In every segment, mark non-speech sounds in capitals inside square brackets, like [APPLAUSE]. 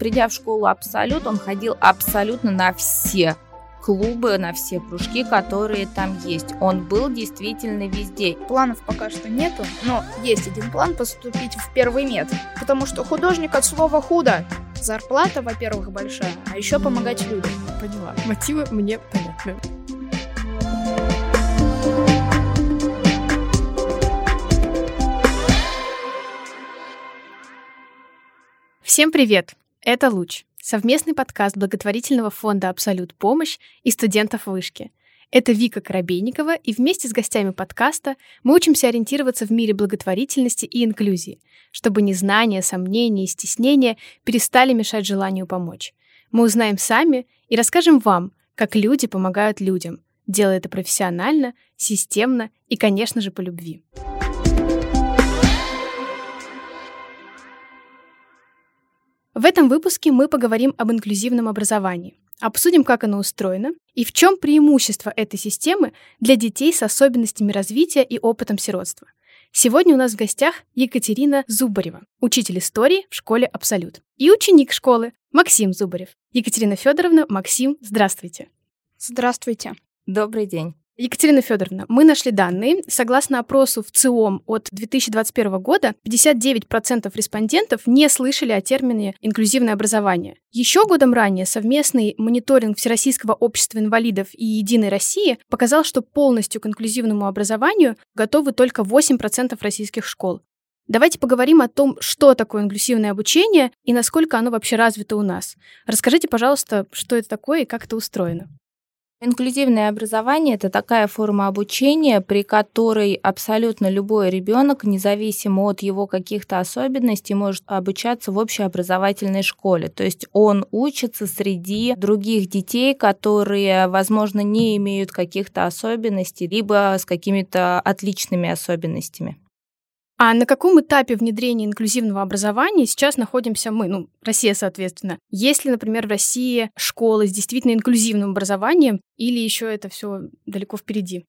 Придя в школу «Абсолют», он ходил абсолютно на все клубы, на все кружки, которые там есть. Он был действительно везде. Планов пока что нету, но есть один план поступить в первый мед. Потому что художник от слова худо. Зарплата, во-первых, большая, а еще помогать людям. Поняла. Мотивы мне понятны. Всем привет! Это «Луч» — совместный подкаст благотворительного фонда «Абсолют помощь» и студентов вышки. Это Вика Коробейникова, и вместе с гостями подкаста мы учимся ориентироваться в мире благотворительности и инклюзии, чтобы незнание, сомнения и стеснения перестали мешать желанию помочь. Мы узнаем сами и расскажем вам, как люди помогают людям, делая это профессионально, системно и, конечно же, по любви. В этом выпуске мы поговорим об инклюзивном образовании, обсудим, как оно устроено и в чем преимущество этой системы для детей с особенностями развития и опытом сиротства. Сегодня у нас в гостях Екатерина Зубарева, учитель истории в школе «Абсолют», и ученик школы Максим Зубарев. Екатерина Федоровна, Максим, здравствуйте. Здравствуйте. Добрый день. Екатерина Федоровна, мы нашли данные. Согласно опросу в ЦИОМ от 2021 года, 59% респондентов не слышали о термине «инклюзивное образование». Еще годом ранее совместный мониторинг Всероссийского общества инвалидов и «Единой России» показал, что полностью к инклюзивному образованию готовы только 8% российских школ. Давайте поговорим о том, что такое инклюзивное обучение и насколько оно вообще развито у нас. Расскажите, пожалуйста, что это такое и как это устроено. Инклюзивное образование – это такая форма обучения, при которой абсолютно любой ребенок, независимо от его каких-то особенностей, может обучаться в общеобразовательной школе. То есть он учится среди других детей, которые, возможно, не имеют каких-то особенностей, либо с какими-то отличными особенностями. А на каком этапе внедрения инклюзивного образования сейчас находимся мы, ну, Россия, соответственно? Есть ли, например, в России школы с действительно инклюзивным образованием, или еще это все далеко впереди?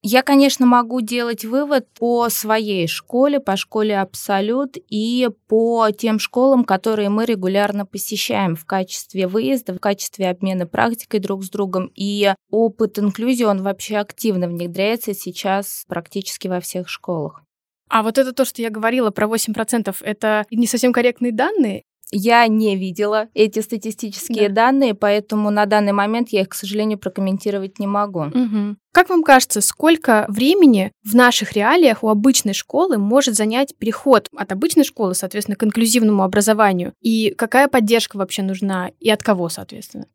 Я, конечно, могу делать вывод по своей школе, по школе Абсолют и по тем школам, которые мы регулярно посещаем в качестве выезда, в качестве обмена практикой друг с другом. И опыт инклюзии, он вообще активно внедряется сейчас практически во всех школах. А вот это то, что я говорила про 8%, это не совсем корректные данные? Я не видела эти статистические да. данные, поэтому на данный момент я их, к сожалению, прокомментировать не могу. Угу. Как вам кажется, сколько времени в наших реалиях у обычной школы может занять переход от обычной школы, соответственно, к инклюзивному образованию? И какая поддержка вообще нужна и от кого, соответственно?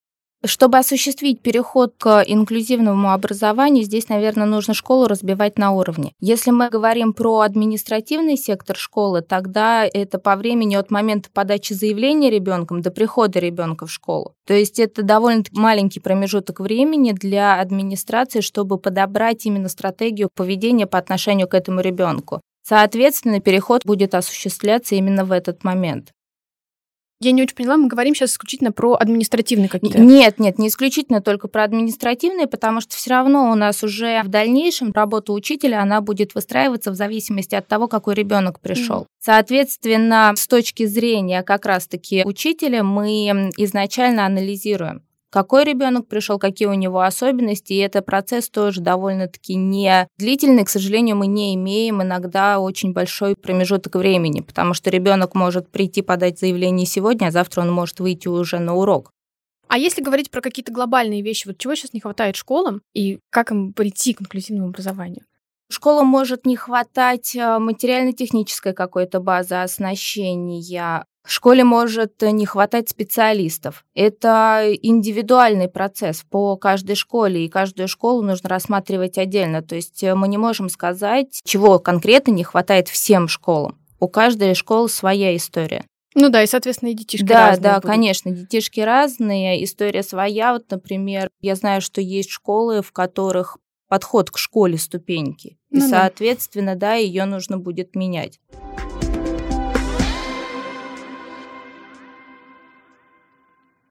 Чтобы осуществить переход к инклюзивному образованию, здесь, наверное, нужно школу разбивать на уровни. Если мы говорим про административный сектор школы, тогда это по времени от момента подачи заявления ребенком до прихода ребенка в школу. То есть это довольно маленький промежуток времени для администрации, чтобы подобрать именно стратегию поведения по отношению к этому ребенку. Соответственно, переход будет осуществляться именно в этот момент. Я не очень поняла, мы говорим сейчас исключительно про административные какие-то. Нет, нет, не исключительно только про административные, потому что все равно у нас уже в дальнейшем работа учителя, она будет выстраиваться в зависимости от того, какой ребенок пришел. Mm. Соответственно, с точки зрения как раз-таки учителя мы изначально анализируем, какой ребенок пришел, какие у него особенности, и это процесс тоже довольно-таки не длительный, к сожалению, мы не имеем иногда очень большой промежуток времени, потому что ребенок может прийти подать заявление сегодня, а завтра он может выйти уже на урок. А если говорить про какие-то глобальные вещи, вот чего сейчас не хватает школам и как им прийти к инклюзивному образованию? Школам может не хватать э, материально-технической какой-то базы оснащения, в школе может не хватать специалистов. Это индивидуальный процесс по каждой школе, и каждую школу нужно рассматривать отдельно. То есть э, мы не можем сказать, чего конкретно не хватает всем школам. У каждой школы своя история. Ну да, и, соответственно, и детишки да, разные. Да, да, конечно, детишки разные, история своя. Вот, например, я знаю, что есть школы, в которых подход к школе ступеньки. И, ну, соответственно, да, да ее нужно будет менять.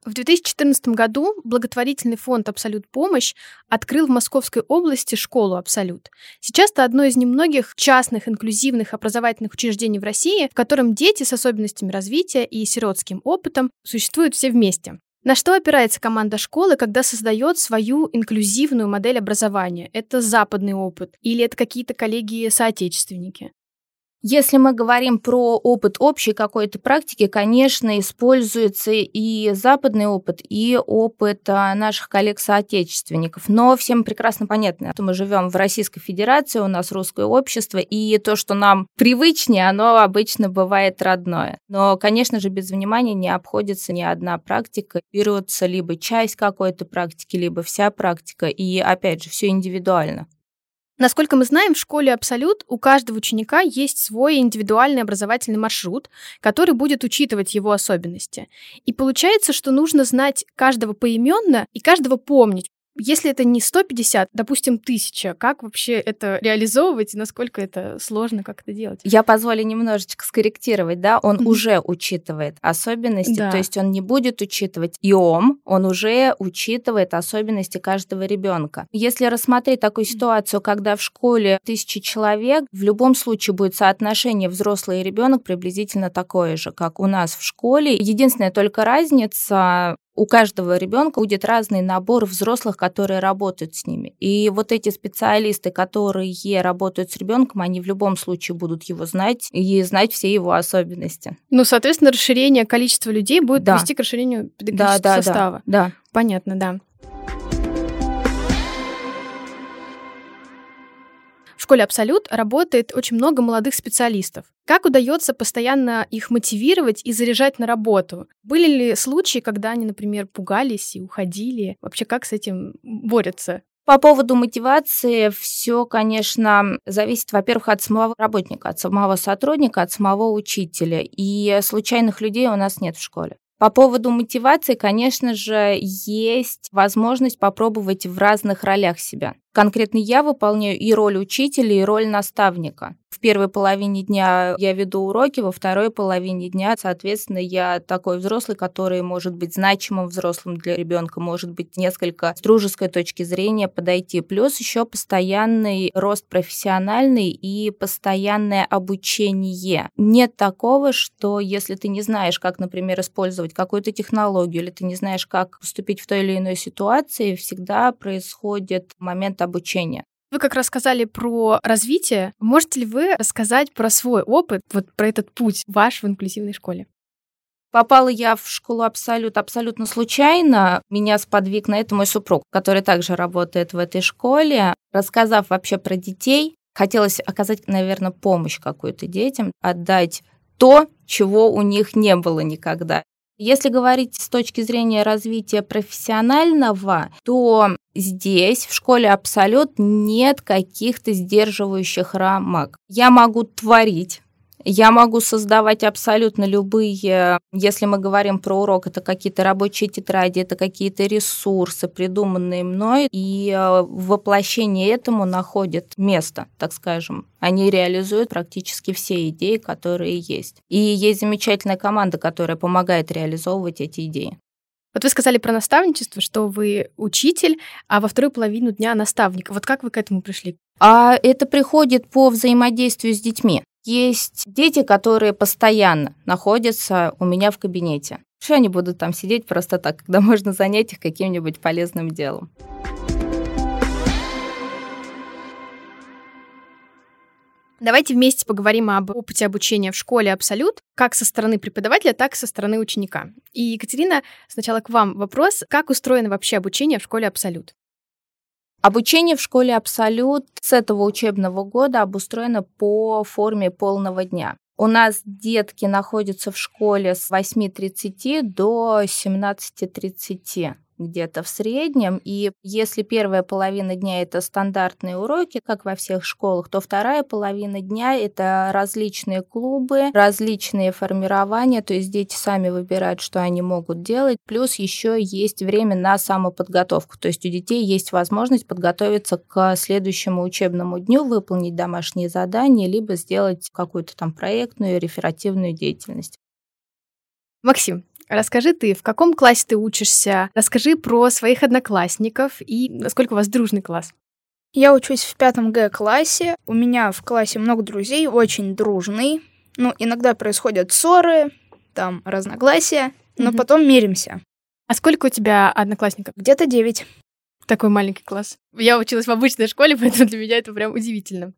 В 2014 году благотворительный фонд «Абсолют помощь» открыл в Московской области школу «Абсолют». Сейчас это одно из немногих частных инклюзивных образовательных учреждений в России, в котором дети с особенностями развития и сиротским опытом существуют все вместе. На что опирается команда школы, когда создает свою инклюзивную модель образования? Это западный опыт или это какие-то коллеги-соотечественники? Если мы говорим про опыт общей какой-то практики, конечно, используется и западный опыт, и опыт а, наших коллег-соотечественников. Но всем прекрасно понятно, что мы живем в Российской Федерации, у нас русское общество, и то, что нам привычнее, оно обычно бывает родное. Но, конечно же, без внимания не обходится ни одна практика. Берется либо часть какой-то практики, либо вся практика, и, опять же, все индивидуально. Насколько мы знаем, в школе Абсолют у каждого ученика есть свой индивидуальный образовательный маршрут, который будет учитывать его особенности. И получается, что нужно знать каждого поименно и каждого помнить, если это не 150, допустим, 1000, как вообще это реализовывать и насколько это сложно, как это делать? Я позволю немножечко скорректировать, да, он mm-hmm. уже учитывает особенности, да. то есть он не будет учитывать ИОМ, он уже учитывает особенности каждого ребенка. Если рассмотреть такую ситуацию, когда в школе тысячи человек, в любом случае будет соотношение взрослый и ребенок приблизительно такое же, как у нас в школе. Единственная только разница у каждого ребенка будет разный набор взрослых, которые работают с ними. И вот эти специалисты, которые работают с ребенком, они в любом случае будут его знать и знать все его особенности. Ну, соответственно, расширение количества людей будет да. вести к расширению педагогического да, да, состава. Да, да. Понятно, да. Школе «Абсолют» работает очень много молодых специалистов. Как удается постоянно их мотивировать и заряжать на работу? Были ли случаи, когда они, например, пугались и уходили? Вообще, как с этим борются? По поводу мотивации все, конечно, зависит, во-первых, от самого работника, от самого сотрудника, от самого учителя. И случайных людей у нас нет в школе. По поводу мотивации, конечно же, есть возможность попробовать в разных ролях себя. Конкретно я выполняю и роль учителя, и роль наставника. В первой половине дня я веду уроки, во второй половине дня, соответственно, я такой взрослый, который может быть значимым взрослым для ребенка, может быть несколько с дружеской точки зрения подойти. Плюс еще постоянный рост профессиональный и постоянное обучение. Нет такого, что если ты не знаешь, как, например, использовать какую-то технологию, или ты не знаешь, как поступить в той или иной ситуации, всегда происходит момент обучения. Вы как рассказали про развитие. Можете ли вы рассказать про свой опыт, вот про этот путь ваш в инклюзивной школе? Попала я в школу абсолютно, абсолютно случайно. Меня сподвиг на это мой супруг, который также работает в этой школе. Рассказав вообще про детей, хотелось оказать, наверное, помощь какую-то детям, отдать то, чего у них не было никогда. Если говорить с точки зрения развития профессионального, то здесь, в школе Абсолют, нет каких-то сдерживающих рамок. Я могу творить, я могу создавать абсолютно любые, если мы говорим про урок, это какие-то рабочие тетради, это какие-то ресурсы, придуманные мной, и э, воплощение этому находит место, так скажем. Они реализуют практически все идеи, которые есть. И есть замечательная команда, которая помогает реализовывать эти идеи. Вот вы сказали про наставничество, что вы учитель, а во вторую половину дня наставник. Вот как вы к этому пришли? А это приходит по взаимодействию с детьми. Есть дети, которые постоянно находятся у меня в кабинете. Что они будут там сидеть просто так, когда можно занять их каким-нибудь полезным делом? Давайте вместе поговорим об опыте обучения в школе Абсолют, как со стороны преподавателя, так и со стороны ученика. И, Екатерина, сначала к вам вопрос. Как устроено вообще обучение в школе Абсолют? Обучение в школе «Абсолют» с этого учебного года обустроено по форме полного дня. У нас детки находятся в школе с 8.30 до 17.30 где-то в среднем. И если первая половина дня это стандартные уроки, как во всех школах, то вторая половина дня это различные клубы, различные формирования, то есть дети сами выбирают, что они могут делать. Плюс еще есть время на самоподготовку, то есть у детей есть возможность подготовиться к следующему учебному дню, выполнить домашние задания, либо сделать какую-то там проектную, реферативную деятельность. Максим, Расскажи ты, в каком классе ты учишься? Расскажи про своих одноклассников и насколько у вас дружный класс. Я учусь в пятом Г-классе. У меня в классе много друзей, очень дружный. Ну, иногда происходят ссоры, там разногласия, но mm-hmm. потом миримся. А сколько у тебя одноклассников? Где-то девять. Такой маленький класс. Я училась в обычной школе, [LAUGHS] поэтому для меня это прям удивительно.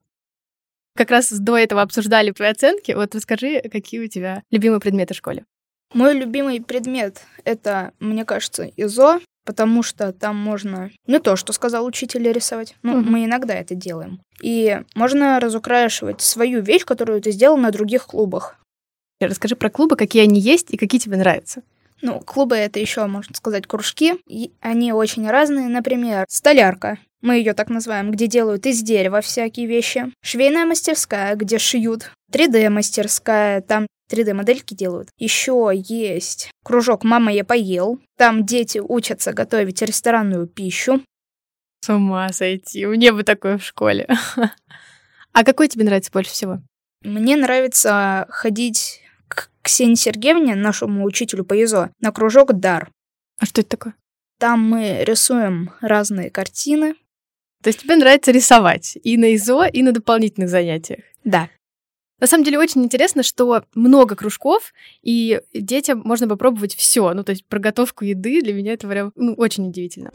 Как раз до этого обсуждали твои оценки. Вот расскажи, какие у тебя любимые предметы в школе. Мой любимый предмет — это, мне кажется, ИЗО, потому что там можно не то, что сказал учитель, рисовать. Ну, угу. мы иногда это делаем. И можно разукрашивать свою вещь, которую ты сделал на других клубах. Расскажи про клубы, какие они есть и какие тебе нравятся. Ну, клубы это еще, можно сказать, кружки. И они очень разные. Например, столярка. Мы ее так называем, где делают из дерева всякие вещи. Швейная мастерская, где шьют. 3D-мастерская, там 3D-модельки делают. Еще есть кружок «Мама, я поел». Там дети учатся готовить ресторанную пищу. С ума сойти. Мне бы такое в школе. [LAUGHS] А какой тебе нравится больше всего? Мне нравится ходить к Ксении Сергеевне, нашему учителю по ИЗО, на кружок «Дар». А что это такое? Там мы рисуем разные картины. То есть тебе нравится рисовать и на ИЗО, и на дополнительных занятиях? Да. На самом деле очень интересно, что много кружков, и детям можно попробовать все. Ну, то есть проготовку еды для меня это прям ну, очень удивительно.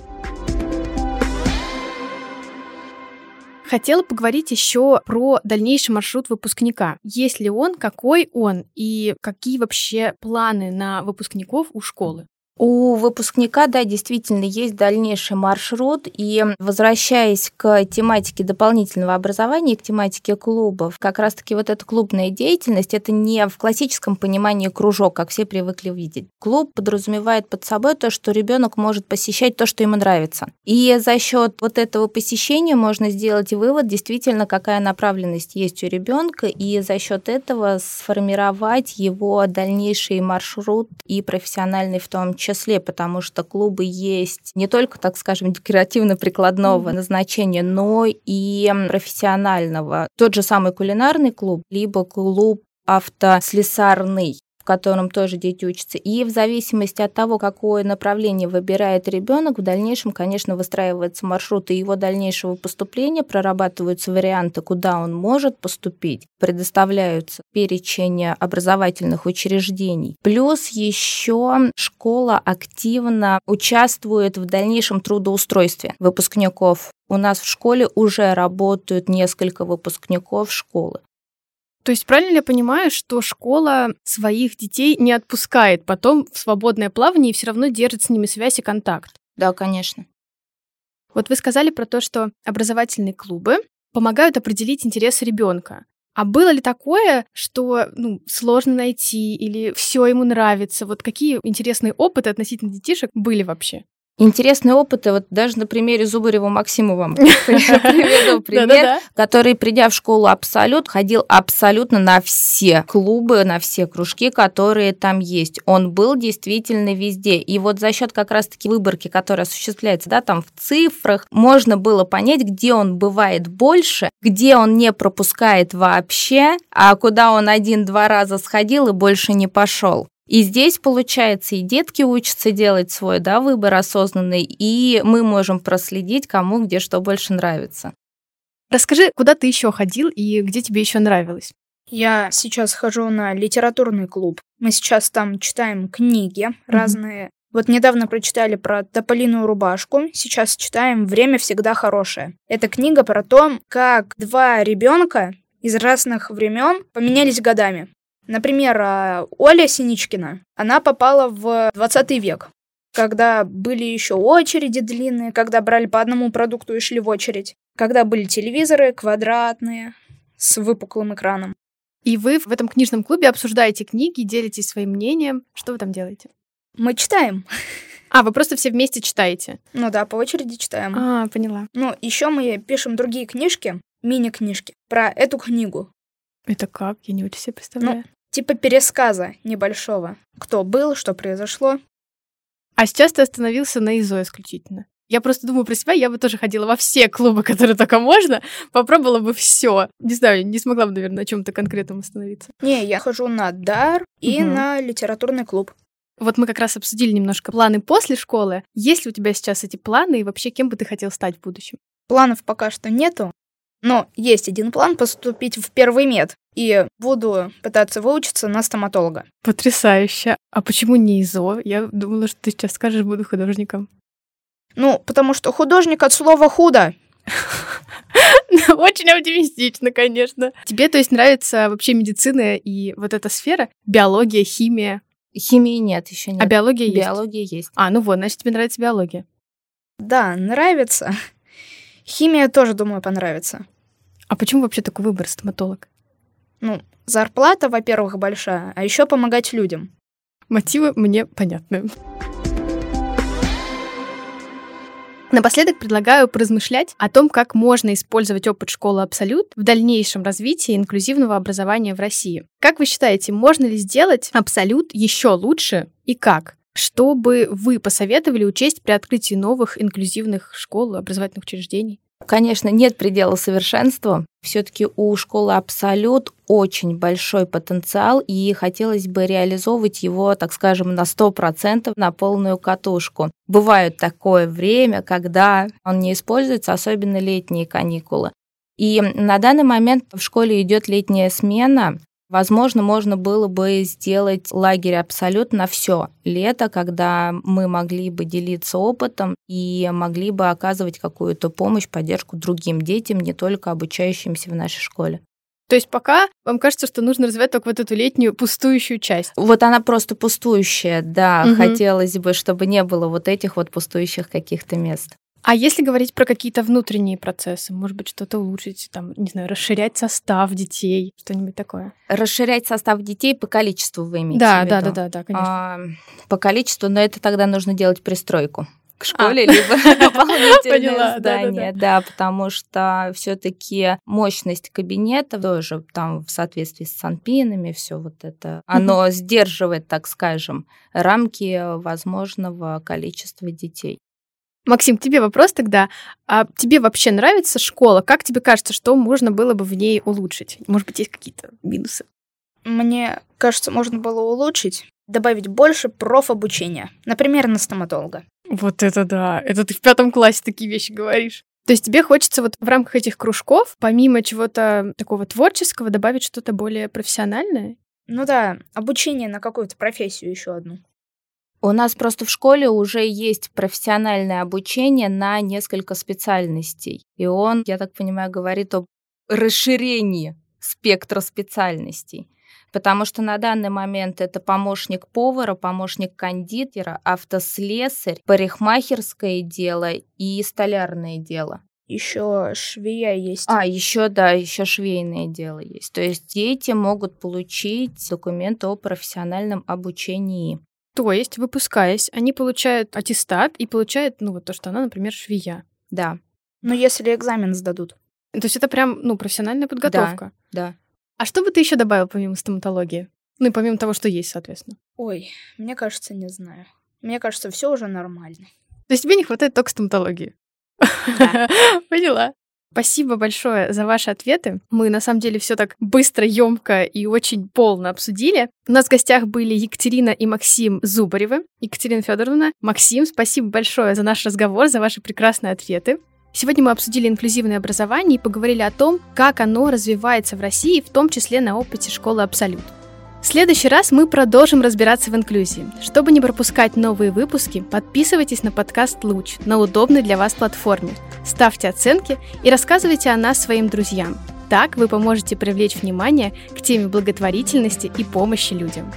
Хотела поговорить еще про дальнейший маршрут выпускника. Есть ли он, какой он и какие вообще планы на выпускников у школы? У выпускника, да, действительно есть дальнейший маршрут, и возвращаясь к тематике дополнительного образования, к тематике клубов, как раз-таки вот эта клубная деятельность, это не в классическом понимании кружок, как все привыкли видеть. Клуб подразумевает под собой то, что ребенок может посещать то, что ему нравится. И за счет вот этого посещения можно сделать вывод, действительно, какая направленность есть у ребенка, и за счет этого сформировать его дальнейший маршрут и профессиональный в том числе числе, потому что клубы есть не только, так скажем, декоративно-прикладного mm-hmm. назначения, но и профессионального. Тот же самый кулинарный клуб, либо клуб автослесарный в котором тоже дети учатся. И в зависимости от того, какое направление выбирает ребенок, в дальнейшем, конечно, выстраивается маршрут и его дальнейшего поступления, прорабатываются варианты, куда он может поступить, предоставляются перечень образовательных учреждений. Плюс еще школа активно участвует в дальнейшем трудоустройстве выпускников. У нас в школе уже работают несколько выпускников школы. То есть правильно ли я понимаю, что школа своих детей не отпускает потом в свободное плавание и все равно держит с ними связь и контакт? Да, конечно. Вот вы сказали про то, что образовательные клубы помогают определить интересы ребенка. А было ли такое, что ну, сложно найти или все ему нравится? Вот какие интересные опыты относительно детишек были вообще? Интересные опыты, вот даже на примере Зубарева Максима вам [LAUGHS] приведу пример, который, придя в школу Абсолют, ходил абсолютно на все клубы, на все кружки, которые там есть. Он был действительно везде. И вот за счет как раз-таки выборки, которая осуществляется, да, там в цифрах, можно было понять, где он бывает больше, где он не пропускает вообще, а куда он один-два раза сходил и больше не пошел. И здесь, получается, и детки учатся делать свой да, выбор осознанный, и мы можем проследить, кому где что больше нравится. Расскажи, куда ты еще ходил и где тебе еще нравилось? Я сейчас хожу на литературный клуб. Мы сейчас там читаем книги mm-hmm. разные. Вот недавно прочитали про тополиную рубашку. Сейчас читаем «Время всегда хорошее». Это книга про то, как два ребенка из разных времен поменялись годами. Например, а, Оля Синичкина, она попала в 20 век, когда были еще очереди длинные, когда брали по одному продукту и шли в очередь, когда были телевизоры квадратные с выпуклым экраном. И вы в этом книжном клубе обсуждаете книги, делитесь своим мнением. Что вы там делаете? Мы читаем. А, вы просто все вместе читаете? Ну да, по очереди читаем. А, поняла. Ну, еще мы пишем другие книжки, мини-книжки, про эту книгу. Это как? Я не очень себе представляю. Ну, типа пересказа небольшого. Кто был, что произошло. А сейчас ты остановился на ИЗО исключительно. Я просто думаю про себя, я бы тоже ходила во все клубы, [LAUGHS] которые только можно, попробовала бы все. Не знаю, не смогла бы, наверное, на чем-то конкретном остановиться. Не, я хожу на дар и угу. на литературный клуб. Вот мы как раз обсудили немножко планы после школы. Есть ли у тебя сейчас эти планы и вообще кем бы ты хотел стать в будущем? Планов пока что нету, но есть один план поступить в первый мед. И буду пытаться выучиться на стоматолога. Потрясающе. А почему не ИЗО? Я думала, что ты сейчас скажешь, буду художником. Ну, потому что художник от слова худо. [LAUGHS] Очень оптимистично, конечно. Тебе, то есть, нравится вообще медицина и вот эта сфера? Биология, химия? Химии нет, еще нет. А биология есть? Биология есть. А, ну вот, значит, тебе нравится биология. Да, нравится. Химия тоже, думаю, понравится. А почему вообще такой выбор стоматолог? Ну, зарплата, во-первых, большая, а еще помогать людям. Мотивы мне понятны. Напоследок предлагаю поразмышлять о том, как можно использовать опыт школы «Абсолют» в дальнейшем развитии инклюзивного образования в России. Как вы считаете, можно ли сделать «Абсолют» еще лучше и как? Что бы вы посоветовали учесть при открытии новых инклюзивных школ, образовательных учреждений? Конечно, нет предела совершенству. Все-таки у школы Абсолют очень большой потенциал, и хотелось бы реализовывать его, так скажем, на 100% на полную катушку. Бывает такое время, когда он не используется, особенно летние каникулы. И на данный момент в школе идет летняя смена, Возможно, можно было бы сделать лагерь абсолютно все лето, когда мы могли бы делиться опытом и могли бы оказывать какую-то помощь, поддержку другим детям, не только обучающимся в нашей школе. То есть пока вам кажется, что нужно развивать только вот эту летнюю пустующую часть. Вот она просто пустующая, да. Угу. Хотелось бы, чтобы не было вот этих вот пустующих каких-то мест. А если говорить про какие-то внутренние процессы, может быть, что-то улучшить, там, не знаю, расширять состав детей, что-нибудь такое? Расширять состав детей по количеству вы имеете да, в виду? Да, да, да, да, конечно. А, по количеству, но это тогда нужно делать пристройку к школе, а. либо [LAUGHS] дополнительное здание, да, потому что все-таки мощность кабинета тоже там в соответствии с санпинами, все вот это, оно сдерживает, так скажем, рамки возможного количества детей. Максим, тебе вопрос тогда. А тебе вообще нравится школа? Как тебе кажется, что можно было бы в ней улучшить? Может быть, есть какие-то минусы? Мне кажется, можно было улучшить, добавить больше профобучения. Например, на стоматолога. Вот это да. Это ты в пятом классе такие вещи говоришь. То есть тебе хочется вот в рамках этих кружков, помимо чего-то такого творческого, добавить что-то более профессиональное? Ну да, обучение на какую-то профессию еще одну. У нас просто в школе уже есть профессиональное обучение на несколько специальностей. И он, я так понимаю, говорит об расширении спектра специальностей. Потому что на данный момент это помощник повара, помощник кондитера, автослесарь, парикмахерское дело и столярное дело. Еще швея есть. А, еще, да, еще швейное дело есть. То есть дети могут получить документы о профессиональном обучении. То есть, выпускаясь, они получают аттестат и получают, ну, вот то, что она, например, швея. Да. Ну, если экзамен сдадут. То есть это прям, ну, профессиональная подготовка. Да, да. А что бы ты еще добавил помимо стоматологии? Ну и помимо того, что есть, соответственно. Ой, мне кажется, не знаю. Мне кажется, все уже нормально. То есть тебе не хватает только стоматологии? Да. [LAUGHS] Поняла. Спасибо большое за ваши ответы. Мы на самом деле все так быстро, емко и очень полно обсудили. У нас в гостях были Екатерина и Максим Зубаревы. Екатерина Федоровна, Максим, спасибо большое за наш разговор, за ваши прекрасные ответы. Сегодня мы обсудили инклюзивное образование и поговорили о том, как оно развивается в России, в том числе на опыте школы «Абсолют». Следующий раз мы продолжим разбираться в инклюзии. Чтобы не пропускать новые выпуски, подписывайтесь на подкаст «Луч» на удобной для вас платформе, ставьте оценки и рассказывайте о нас своим друзьям. Так вы поможете привлечь внимание к теме благотворительности и помощи людям.